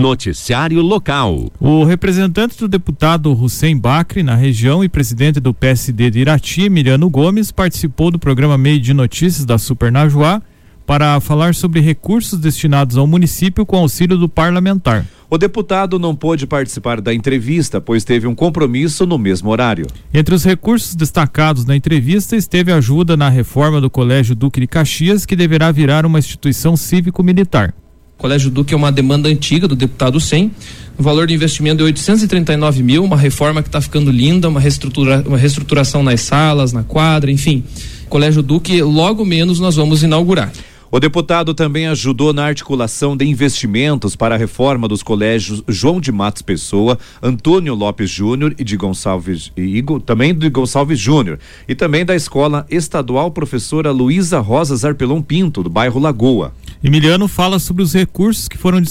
Noticiário Local. O representante do deputado Hussein Bacri na região e presidente do PSD de Irati, Emiliano Gomes, participou do programa Meio de Notícias da Super Najuá para falar sobre recursos destinados ao município com auxílio do parlamentar. O deputado não pôde participar da entrevista, pois teve um compromisso no mesmo horário. Entre os recursos destacados na entrevista esteve ajuda na reforma do Colégio Duque de Caxias, que deverá virar uma instituição cívico-militar. Colégio Duque é uma demanda antiga do deputado Sem. O valor de investimento de 839 mil, uma reforma que está ficando linda, uma, reestrutura, uma reestruturação nas salas, na quadra, enfim. Colégio Duque, logo menos nós vamos inaugurar. O deputado também ajudou na articulação de investimentos para a reforma dos colégios João de Matos Pessoa, Antônio Lopes Júnior e de Gonçalves e Igor, também de Gonçalves Júnior, e também da Escola Estadual Professora Luísa Rosa Zarpelon Pinto, do bairro Lagoa. Emiliano fala sobre os recursos que foram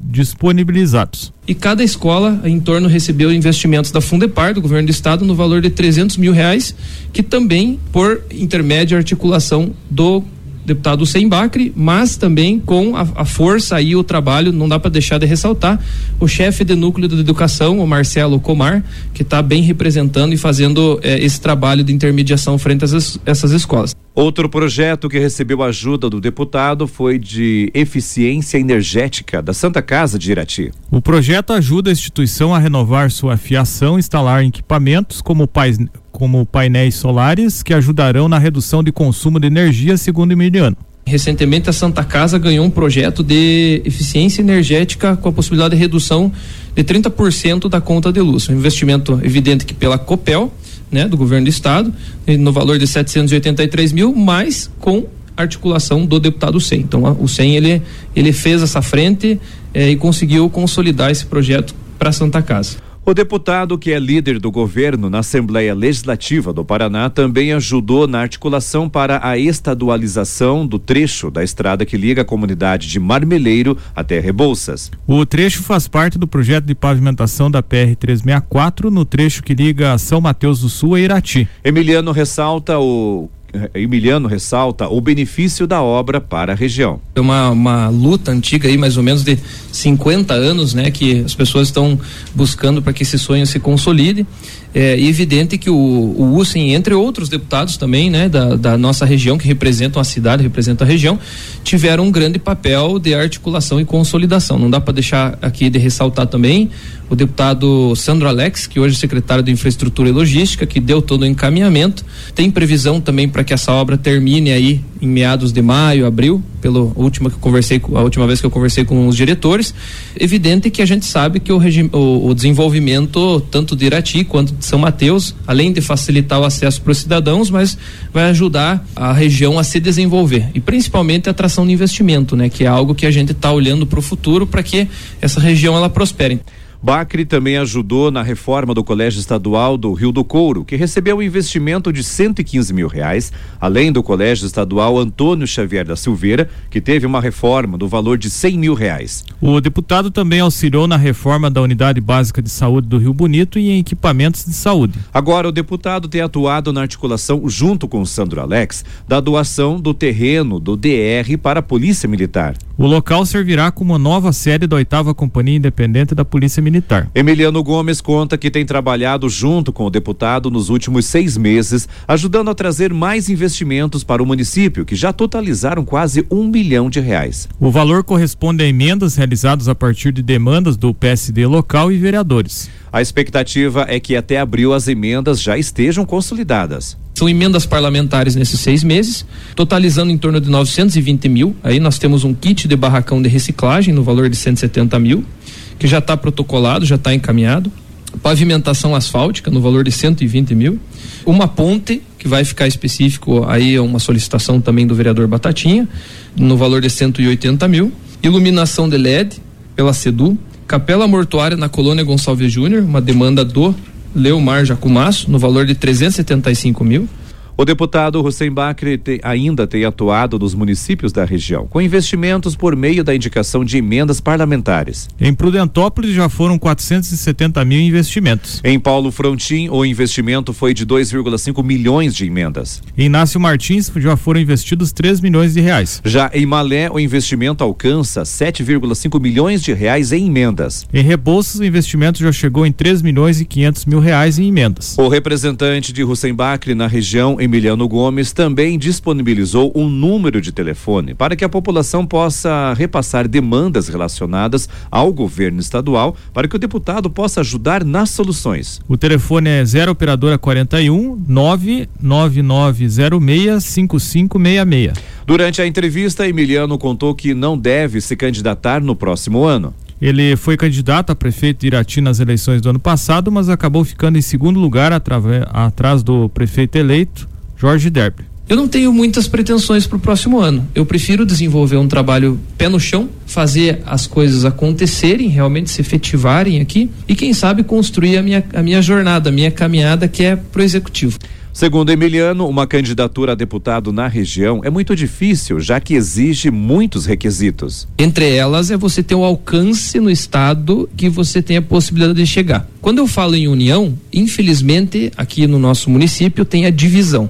disponibilizados. E cada escola em torno recebeu investimentos da Fundepar, do governo do estado, no valor de 300 mil reais, que também por intermédio e articulação do deputado Sem Bacre, mas também com a, a força e o trabalho, não dá para deixar de ressaltar, o chefe de núcleo de educação, o Marcelo Comar, que está bem representando e fazendo eh, esse trabalho de intermediação frente a essas escolas. Outro projeto que recebeu ajuda do deputado foi de eficiência energética da Santa Casa de Irati. O projeto ajuda a instituição a renovar sua fiação, instalar equipamentos como pais, como painéis solares que ajudarão na redução de consumo de energia, segundo Emiliano. Recentemente, a Santa Casa ganhou um projeto de eficiência energética com a possibilidade de redução de 30% da conta de luz. Um investimento evidente que pela Copel, né, do governo do estado, no valor de 783 mil, mas com articulação do deputado SEM. Então, o SEM ele, ele fez essa frente eh, e conseguiu consolidar esse projeto para Santa Casa. O deputado, que é líder do governo na Assembleia Legislativa do Paraná, também ajudou na articulação para a estadualização do trecho da estrada que liga a comunidade de Marmeleiro até Rebouças. O trecho faz parte do projeto de pavimentação da PR 364 no trecho que liga São Mateus do Sul a Irati. Emiliano ressalta o Emiliano ressalta o benefício da obra para a região. É uma, uma luta antiga aí, mais ou menos de 50 anos, né, que as pessoas estão buscando para que esse sonho se consolide. É evidente que o, o USEM, entre outros deputados também, né, da, da nossa região, que representam a cidade, representam a região, tiveram um grande papel de articulação e consolidação. Não dá para deixar aqui de ressaltar também o deputado Sandro Alex, que hoje é secretário de Infraestrutura e Logística, que deu todo o encaminhamento. Tem previsão também para que essa obra termine aí em meados de maio, abril, pela última que conversei, a última vez que eu conversei com os diretores. Evidente que a gente sabe que o, o, o desenvolvimento tanto de Irati quanto de São Mateus, além de facilitar o acesso para os cidadãos, mas vai ajudar a região a se desenvolver e principalmente a atração de investimento, né, que é algo que a gente está olhando para o futuro para que essa região ela prospere. Bacri também ajudou na reforma do Colégio Estadual do Rio do Couro, que recebeu um investimento de 115 mil reais, além do Colégio Estadual Antônio Xavier da Silveira, que teve uma reforma do valor de 100 mil reais. O deputado também auxiliou na reforma da Unidade Básica de Saúde do Rio Bonito e em equipamentos de saúde. Agora, o deputado tem atuado na articulação, junto com o Sandro Alex, da doação do terreno do DR para a Polícia Militar. O local servirá como nova sede da oitava Companhia Independente da Polícia Militar. Emiliano Gomes conta que tem trabalhado junto com o deputado nos últimos seis meses, ajudando a trazer mais investimentos para o município, que já totalizaram quase um milhão de reais. O valor corresponde a emendas realizadas a partir de demandas do PSD local e vereadores. A expectativa é que até abril as emendas já estejam consolidadas. São emendas parlamentares nesses seis meses, totalizando em torno de 920 mil. Aí nós temos um kit de barracão de reciclagem no valor de 170 mil, que já está protocolado, já está encaminhado. Pavimentação asfáltica no valor de 120 mil. Uma ponte, que vai ficar específico, aí é uma solicitação também do vereador Batatinha, no valor de 180 mil. Iluminação de LED pela SEDU. Capela mortuária na colônia Gonçalves Júnior, uma demanda do Leomar Jacumasso, no valor de 375 mil. O deputado Hussein Bacri te, ainda tem atuado nos municípios da região, com investimentos por meio da indicação de emendas parlamentares. Em Prudentópolis já foram 470 mil investimentos. Em Paulo Frontin, o investimento foi de 2,5 milhões de emendas. Em Inácio Martins já foram investidos 3 milhões de reais. Já em Malé, o investimento alcança 7,5 milhões de reais em emendas. Em Rebouças, o investimento já chegou em 3 milhões e 500 mil reais em emendas. O representante de Hussein Bacri na região, Emiliano Gomes, também disponibilizou um número de telefone para que a população possa repassar demandas relacionadas ao governo estadual para que o deputado possa ajudar nas soluções. O telefone é 0 operadora 41 99906 5566. Durante a entrevista, Emiliano contou que não deve se candidatar no próximo ano. Ele foi candidato a prefeito de Irati nas eleições do ano passado, mas acabou ficando em segundo lugar atrás do prefeito eleito Jorge Derby. Eu não tenho muitas pretensões para o próximo ano. Eu prefiro desenvolver um trabalho pé no chão, fazer as coisas acontecerem, realmente se efetivarem aqui e quem sabe construir a minha, a minha jornada, a minha caminhada que é pro executivo. Segundo Emiliano, uma candidatura a deputado na região é muito difícil, já que exige muitos requisitos. Entre elas é você ter o alcance no estado que você tem a possibilidade de chegar. Quando eu falo em união, infelizmente aqui no nosso município tem a divisão,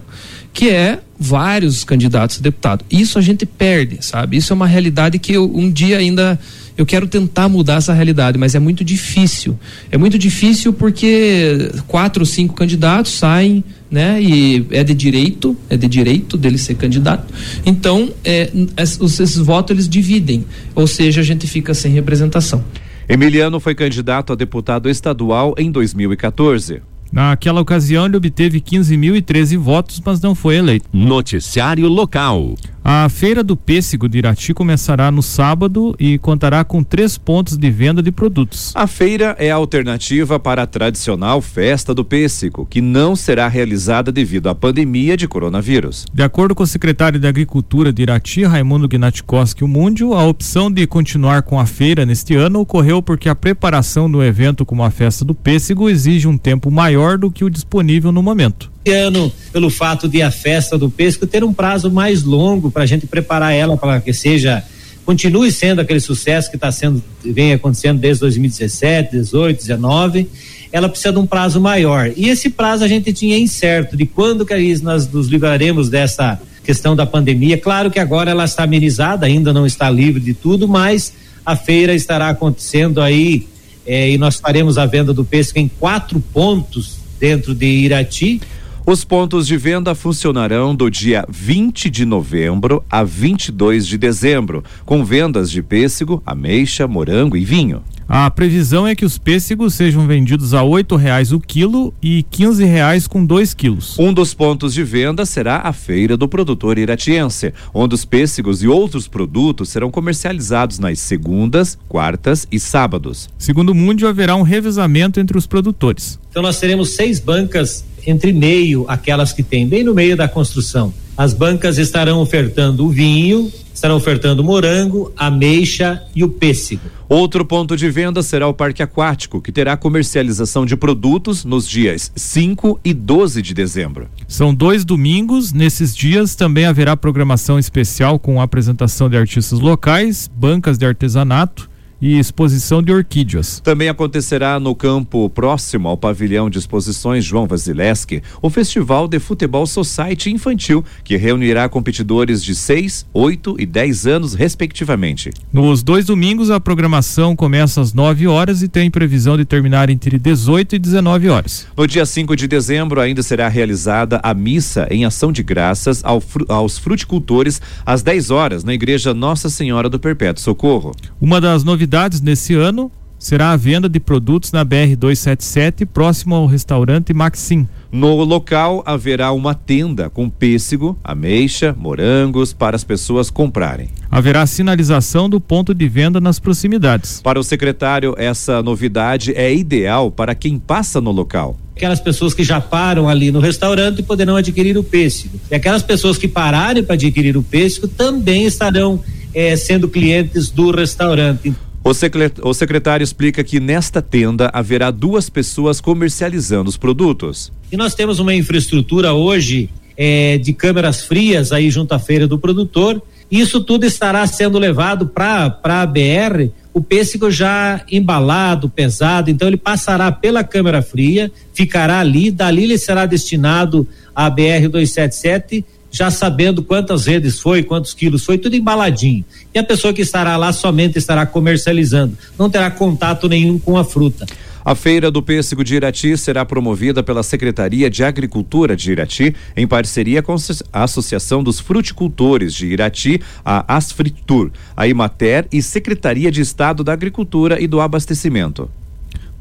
que é vários candidatos a deputado. Isso a gente perde, sabe? Isso é uma realidade que eu, um dia ainda eu quero tentar mudar essa realidade, mas é muito difícil. É muito difícil porque quatro ou cinco candidatos saem, né? E é de direito, é de direito dele ser candidato. Então, é, esses votos eles dividem, ou seja, a gente fica sem representação. Emiliano foi candidato a deputado estadual em 2014. Naquela ocasião, ele obteve 15.013 votos, mas não foi eleito. Noticiário local. A Feira do Pêssego de Irati começará no sábado e contará com três pontos de venda de produtos. A feira é a alternativa para a tradicional Festa do Pêssego, que não será realizada devido à pandemia de coronavírus. De acordo com o secretário de Agricultura de Irati, Raimundo Gnatikoski Mundio, a opção de continuar com a feira neste ano ocorreu porque a preparação do evento como a Festa do Pêssego exige um tempo maior do que o disponível no momento ano, pelo fato de a festa do pesco ter um prazo mais longo para a gente preparar ela para que seja continue sendo aquele sucesso que está sendo vem acontecendo desde 2017, 18, 19, ela precisa de um prazo maior. E esse prazo a gente tinha incerto de quando que nós nos livraremos dessa questão da pandemia. Claro que agora ela está amenizada, ainda não está livre de tudo, mas a feira estará acontecendo aí eh, e nós faremos a venda do pêssego em quatro pontos dentro de Irati os pontos de venda funcionarão do dia 20 de novembro a 22 de dezembro, com vendas de pêssego, ameixa, morango e vinho. A previsão é que os pêssegos sejam vendidos a oito reais o quilo e quinze reais com dois quilos. Um dos pontos de venda será a feira do produtor iratiense, onde os pêssegos e outros produtos serão comercializados nas segundas, quartas e sábados. Segundo o Mundo, haverá um revezamento entre os produtores. Então nós teremos seis bancas entre meio, aquelas que tem bem no meio da construção. As bancas estarão ofertando o vinho, estarão ofertando o morango, ameixa e o pêssego. Outro ponto de venda será o Parque Aquático, que terá comercialização de produtos nos dias 5 e 12 de dezembro. São dois domingos. Nesses dias também haverá programação especial com apresentação de artistas locais, bancas de artesanato e exposição de orquídeas. Também acontecerá no campo próximo ao pavilhão de exposições João Vasileski o Festival de Futebol Society Infantil, que reunirá competidores de 6, 8 e 10 anos, respectivamente. Nos dois domingos, a programação começa às 9 horas e tem previsão de terminar entre 18 e 19 horas. No dia 5 de dezembro, ainda será realizada a missa em ação de graças ao, aos fruticultores às 10 horas na Igreja Nossa Senhora do Perpétuo Socorro. Uma das novidades novidades nesse ano será a venda de produtos na BR 277 próximo ao restaurante Maxim. No local haverá uma tenda com pêssego, ameixa, morangos para as pessoas comprarem. Haverá sinalização do ponto de venda nas proximidades. Para o secretário, essa novidade é ideal para quem passa no local aquelas pessoas que já param ali no restaurante poderão adquirir o pêssego. E aquelas pessoas que pararem para adquirir o pêssego também estarão eh, sendo clientes do restaurante. O secretário explica que nesta tenda haverá duas pessoas comercializando os produtos. E nós temos uma infraestrutura hoje é, de câmeras frias aí junto à feira do produtor. Isso tudo estará sendo levado para a BR, o pêssego já embalado, pesado, então ele passará pela câmera fria, ficará ali, dali ele será destinado à BR 277 já sabendo quantas redes foi, quantos quilos foi, tudo embaladinho. E a pessoa que estará lá somente estará comercializando, não terá contato nenhum com a fruta. A Feira do Pêssego de Irati será promovida pela Secretaria de Agricultura de Irati, em parceria com a Associação dos Fruticultores de Irati, a Asfritur, a Imater e Secretaria de Estado da Agricultura e do Abastecimento.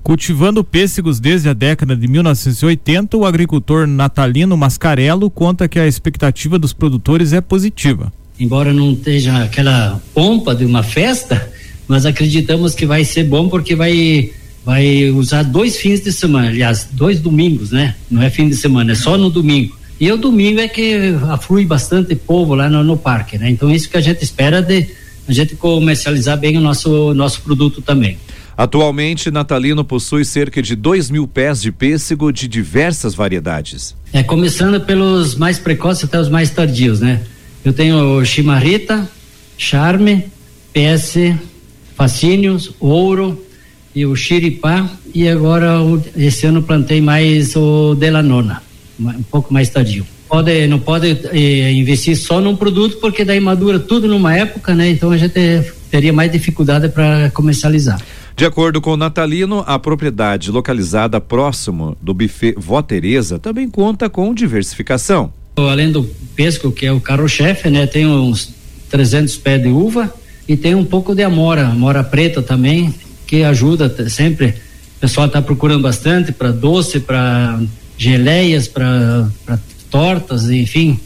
Cultivando pêssegos desde a década de 1980, o agricultor Natalino Mascarello conta que a expectativa dos produtores é positiva. Embora não esteja aquela pompa de uma festa, mas acreditamos que vai ser bom porque vai vai usar dois fins de semana, aliás, dois domingos, né? Não é fim de semana, é só no domingo. E o domingo é que aflui bastante povo lá no, no parque, né? Então isso que a gente espera de a gente comercializar bem o nosso nosso produto também. Atualmente, Natalino possui cerca de 2 mil pés de pêssego de diversas variedades. É, começando pelos mais precoces até os mais tardios, né? Eu tenho Chimarrita, Charme, PS, Fascínios, Ouro e o Xiripá e agora esse ano plantei mais o Delanona, um pouco mais tardio. Pode, não pode eh, investir só num produto porque daí madura tudo numa época, né? Então a gente teria mais dificuldade para comercializar. De acordo com o Natalino, a propriedade localizada próximo do buffet Vó Teresa também conta com diversificação. Além do pesco, que é o carro-chefe, né, tem uns 300 pés de uva e tem um pouco de amora, amora preta também, que ajuda sempre. O pessoal está procurando bastante para doce, para geleias, para tortas, enfim.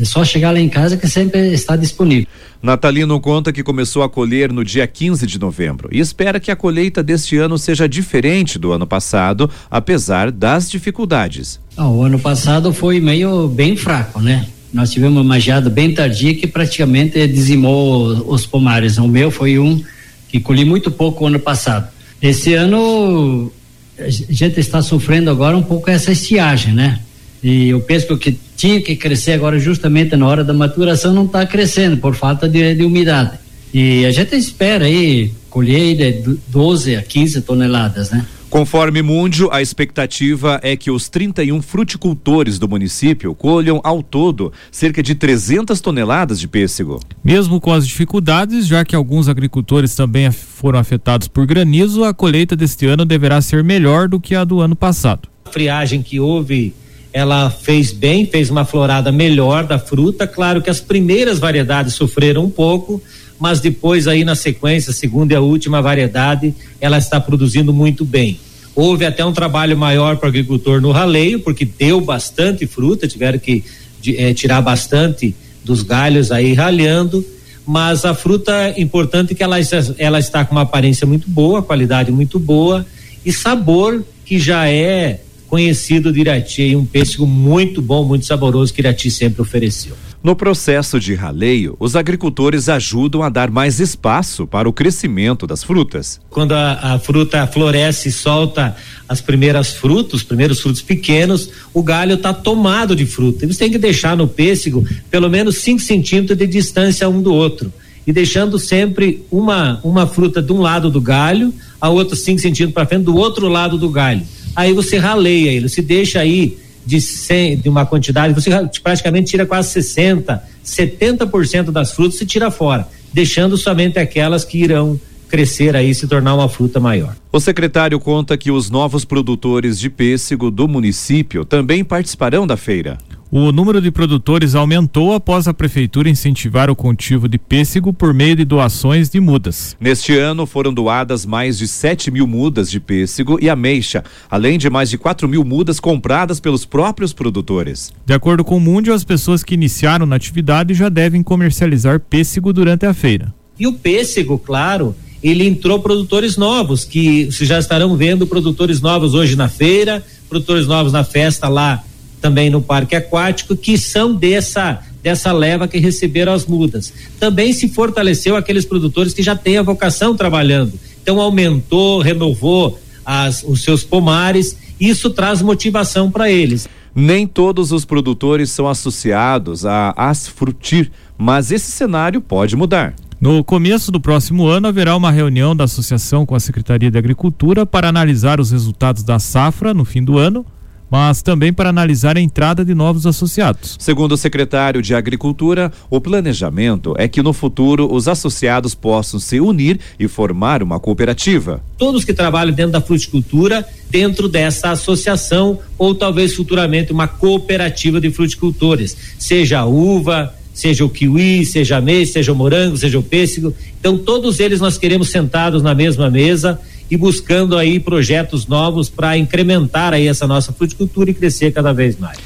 É só chegar lá em casa que sempre está disponível. Natalino conta que começou a colher no dia 15 de novembro e espera que a colheita deste ano seja diferente do ano passado, apesar das dificuldades. Ah, o ano passado foi meio bem fraco, né? Nós tivemos uma geada bem tardia que praticamente dizimou os pomares. O meu foi um que colhi muito pouco ano passado. Esse ano a gente está sofrendo agora um pouco essa estiagem, né? E eu penso que o que tinha que crescer agora justamente na hora da maturação não está crescendo por falta de, de, umidade. E a gente espera aí colher de 12 a 15 toneladas, né? Conforme Mundio, a expectativa é que os 31 fruticultores do município colham ao todo cerca de 300 toneladas de pêssego. Mesmo com as dificuldades, já que alguns agricultores também foram afetados por granizo, a colheita deste ano deverá ser melhor do que a do ano passado. A friagem que houve ela fez bem, fez uma florada melhor da fruta. Claro que as primeiras variedades sofreram um pouco, mas depois aí na sequência, segunda e a última variedade, ela está produzindo muito bem. Houve até um trabalho maior para o agricultor no raleio, porque deu bastante fruta, tiveram que de, é, tirar bastante dos galhos aí ralhando, mas a fruta importante é que ela, ela está com uma aparência muito boa, qualidade muito boa e sabor que já é conhecido de Irati um pêssego muito bom, muito saboroso que Irati sempre ofereceu. No processo de raleio, os agricultores ajudam a dar mais espaço para o crescimento das frutas. Quando a, a fruta floresce e solta as primeiras frutas, os primeiros frutos pequenos, o galho está tomado de fruta. Você tem que deixar no pêssego pelo menos 5 centímetros de distância um do outro. E deixando sempre uma, uma fruta de um lado do galho, a outra 5 centímetros para frente, do outro lado do galho aí você raleia ele, se deixa aí de 100, de uma quantidade, você praticamente tira quase 60, 70% das frutas se tira fora, deixando somente aquelas que irão crescer aí se tornar uma fruta maior. O secretário conta que os novos produtores de pêssego do município também participarão da feira. O número de produtores aumentou após a prefeitura incentivar o cultivo de pêssego por meio de doações de mudas. Neste ano foram doadas mais de 7 mil mudas de pêssego e ameixa, além de mais de 4 mil mudas compradas pelos próprios produtores. De acordo com o Mundio, as pessoas que iniciaram na atividade já devem comercializar pêssego durante a feira. E o pêssego, claro, ele entrou produtores novos, que vocês já estarão vendo produtores novos hoje na feira, produtores novos na festa lá também no parque aquático, que são dessa dessa leva que receberam as mudas. Também se fortaleceu aqueles produtores que já têm a vocação trabalhando. Então aumentou, renovou as, os seus pomares, isso traz motivação para eles. Nem todos os produtores são associados a Asfrutir, mas esse cenário pode mudar. No começo do próximo ano, haverá uma reunião da associação com a Secretaria de Agricultura para analisar os resultados da safra no fim do ano, mas também para analisar a entrada de novos associados. Segundo o secretário de Agricultura, o planejamento é que no futuro os associados possam se unir e formar uma cooperativa. Todos que trabalham dentro da fruticultura, dentro dessa associação ou talvez futuramente uma cooperativa de fruticultores, seja a uva, seja o kiwi, seja a mês, seja o morango, seja o pêssego. Então, todos eles nós queremos sentados na mesma mesa e buscando aí projetos novos para incrementar aí essa nossa fruticultura e crescer cada vez mais.